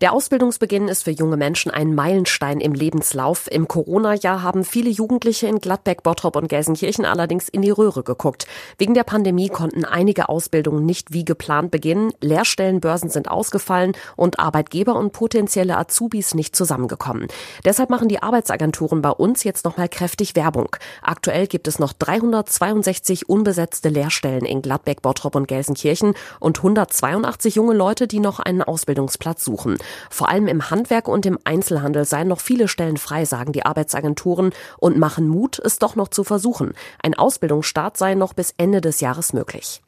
Der Ausbildungsbeginn ist für junge Menschen ein Meilenstein im Lebenslauf. Im Corona-Jahr haben viele Jugendliche in Gladbeck, Bottrop und Gelsenkirchen allerdings in die Röhre geguckt. Wegen der Pandemie konnten einige Ausbildungen nicht wie geplant beginnen. Lehrstellenbörsen sind ausgefallen und Arbeitgeber und potenzielle Azubis nicht zusammengekommen. Deshalb machen die Arbeitsagenturen bei uns jetzt nochmal kräftig Werbung. Aktuell gibt es noch 362 unbesetzte Lehrstellen in Gladbeck, Bottrop und Gelsenkirchen und 182 junge Leute, die noch einen Ausbildungsplatz suchen. Vor allem im Handwerk und im Einzelhandel seien noch viele Stellen frei, sagen die Arbeitsagenturen und machen Mut, es doch noch zu versuchen. Ein Ausbildungsstart sei noch bis Ende des Jahres möglich.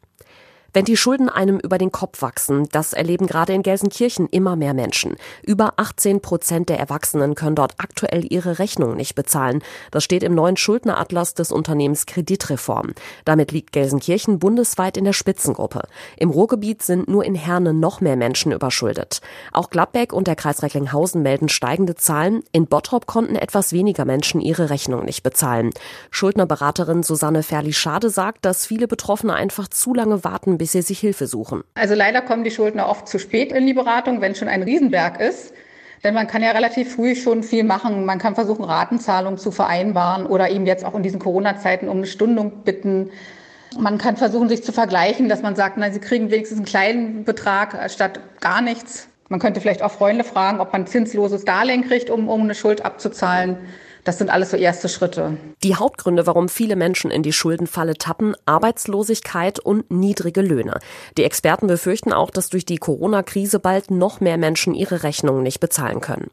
Wenn die Schulden einem über den Kopf wachsen, das erleben gerade in Gelsenkirchen immer mehr Menschen. Über 18 Prozent der Erwachsenen können dort aktuell ihre Rechnung nicht bezahlen. Das steht im neuen Schuldneratlas des Unternehmens Kreditreform. Damit liegt Gelsenkirchen bundesweit in der Spitzengruppe. Im Ruhrgebiet sind nur in Herne noch mehr Menschen überschuldet. Auch Gladbeck und der Kreis Recklinghausen melden steigende Zahlen. In Bottrop konnten etwas weniger Menschen ihre Rechnung nicht bezahlen. Schuldnerberaterin Susanne Ferli-Schade sagt, dass viele Betroffene einfach zu lange warten, bis bis sie sich Hilfe suchen. Also leider kommen die Schuldner oft zu spät in die Beratung, wenn schon ein Riesenberg ist. Denn man kann ja relativ früh schon viel machen. Man kann versuchen, Ratenzahlungen zu vereinbaren oder eben jetzt auch in diesen Corona-Zeiten um eine Stundung bitten. Man kann versuchen, sich zu vergleichen, dass man sagt, na, sie kriegen wenigstens einen kleinen Betrag statt gar nichts. Man könnte vielleicht auch Freunde fragen, ob man zinsloses Darlehen kriegt, um, um eine Schuld abzuzahlen. Das sind alles so erste Schritte. Die Hauptgründe, warum viele Menschen in die Schuldenfalle tappen, Arbeitslosigkeit und niedrige Löhne. Die Experten befürchten auch, dass durch die Corona-Krise bald noch mehr Menschen ihre Rechnungen nicht bezahlen können.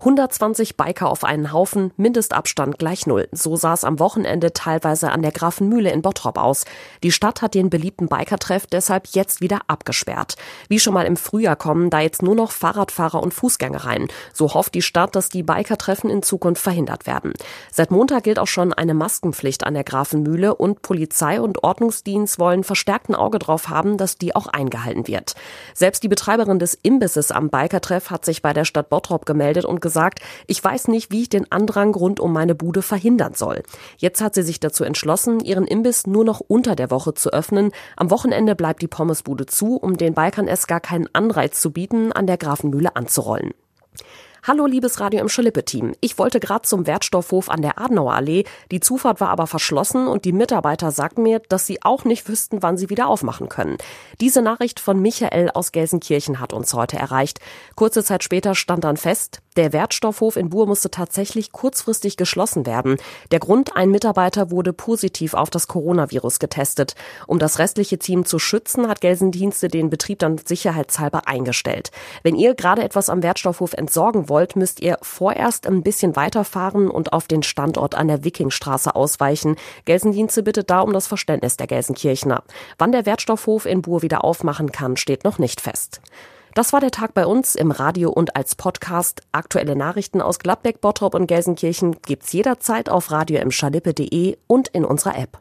120 Biker auf einen Haufen, Mindestabstand gleich null. So sah es am Wochenende teilweise an der Grafenmühle in Bottrop aus. Die Stadt hat den beliebten Bikertreff deshalb jetzt wieder abgesperrt. Wie schon mal im Frühjahr kommen da jetzt nur noch Fahrradfahrer und Fußgänger rein. So hofft die Stadt, dass die Bikertreffen in Zukunft verhindert werden. Seit Montag gilt auch schon eine Maskenpflicht an der Grafenmühle und Polizei und Ordnungsdienst wollen verstärkten Auge drauf haben, dass die auch eingehalten wird. Selbst die Betreiberin des Imbisses am Bikertreff hat sich bei der Stadt Bottrop gemeldet und gesagt, ich weiß nicht, wie ich den Andrang rund um meine Bude verhindern soll. Jetzt hat sie sich dazu entschlossen, ihren Imbiss nur noch unter der Woche zu öffnen. Am Wochenende bleibt die Pommesbude zu, um den Balkan es gar keinen Anreiz zu bieten, an der Grafenmühle anzurollen. Hallo liebes Radio im Schlippe-Team. Ich wollte gerade zum Wertstoffhof an der Adenauer Allee. Die Zufahrt war aber verschlossen und die Mitarbeiter sagten mir, dass sie auch nicht wüssten, wann sie wieder aufmachen können. Diese Nachricht von Michael aus Gelsenkirchen hat uns heute erreicht. Kurze Zeit später stand dann fest, der Wertstoffhof in Buhr musste tatsächlich kurzfristig geschlossen werden. Der Grund, ein Mitarbeiter wurde positiv auf das Coronavirus getestet. Um das restliche Team zu schützen, hat Gelsendienste den Betrieb dann sicherheitshalber eingestellt. Wenn ihr gerade etwas am Wertstoffhof entsorgen wollt, müsst ihr vorerst ein bisschen weiterfahren und auf den Standort an der Wikingstraße ausweichen. Gelsendienste bittet da um das Verständnis der Gelsenkirchner. Wann der Wertstoffhof in Buhr wieder aufmachen kann, steht noch nicht fest. Das war der Tag bei uns im Radio und als Podcast. Aktuelle Nachrichten aus Gladbeck, Bottrop und Gelsenkirchen gibt's jederzeit auf radio und in unserer App.